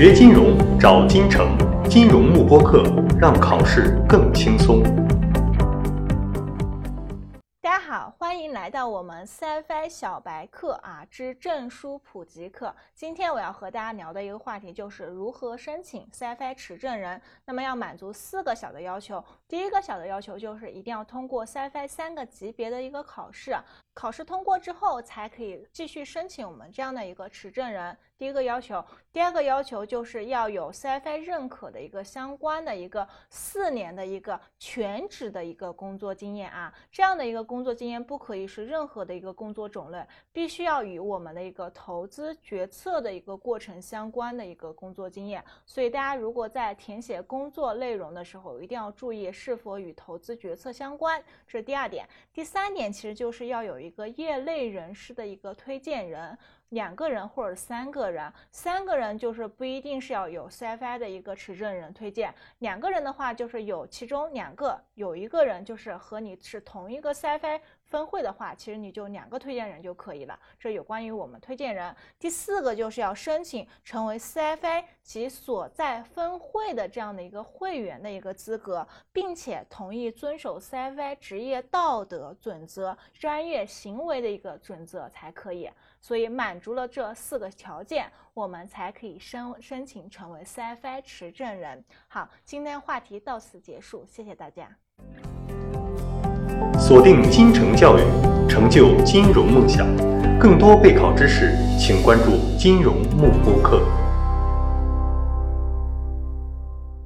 学金融找金城，金融慕播课，让考试更轻松。大家好，欢迎来到我们 CFI 小白课啊之证书普及课。今天我要和大家聊的一个话题就是如何申请 CFI 持证人。那么要满足四个小的要求。第一个小的要求就是一定要通过 CFI 三个级别的一个考试，考试通过之后才可以继续申请我们这样的一个持证人。第一个要求，第二个要求就是要有 CFI 认可的一个相关的一个四年的一个全职的一个工作经验啊，这样的一个工作经验不可以是任何的一个工作种类，必须要与我们的一个投资决策的一个过程相关的一个工作经验。所以大家如果在填写工作内容的时候，一定要注意是否与投资决策相关，这是第二点。第三点其实就是要有一一个业内人士的一个推荐人。两个人或者三个人，三个人就是不一定是要有 CFI 的一个持证人推荐，两个人的话就是有其中两个有一个人就是和你是同一个 CFI。分会的话，其实你就两个推荐人就可以了。这有关于我们推荐人。第四个就是要申请成为 CFA 其所在分会的这样的一个会员的一个资格，并且同意遵守 CFA 职业道德准则、专业行为的一个准则才可以。所以满足了这四个条件，我们才可以申申请成为 C F I 持证人。好，今天话题到此结束，谢谢大家。锁定金城教育，成就金融梦想。更多备考知识，请关注金融慕播课。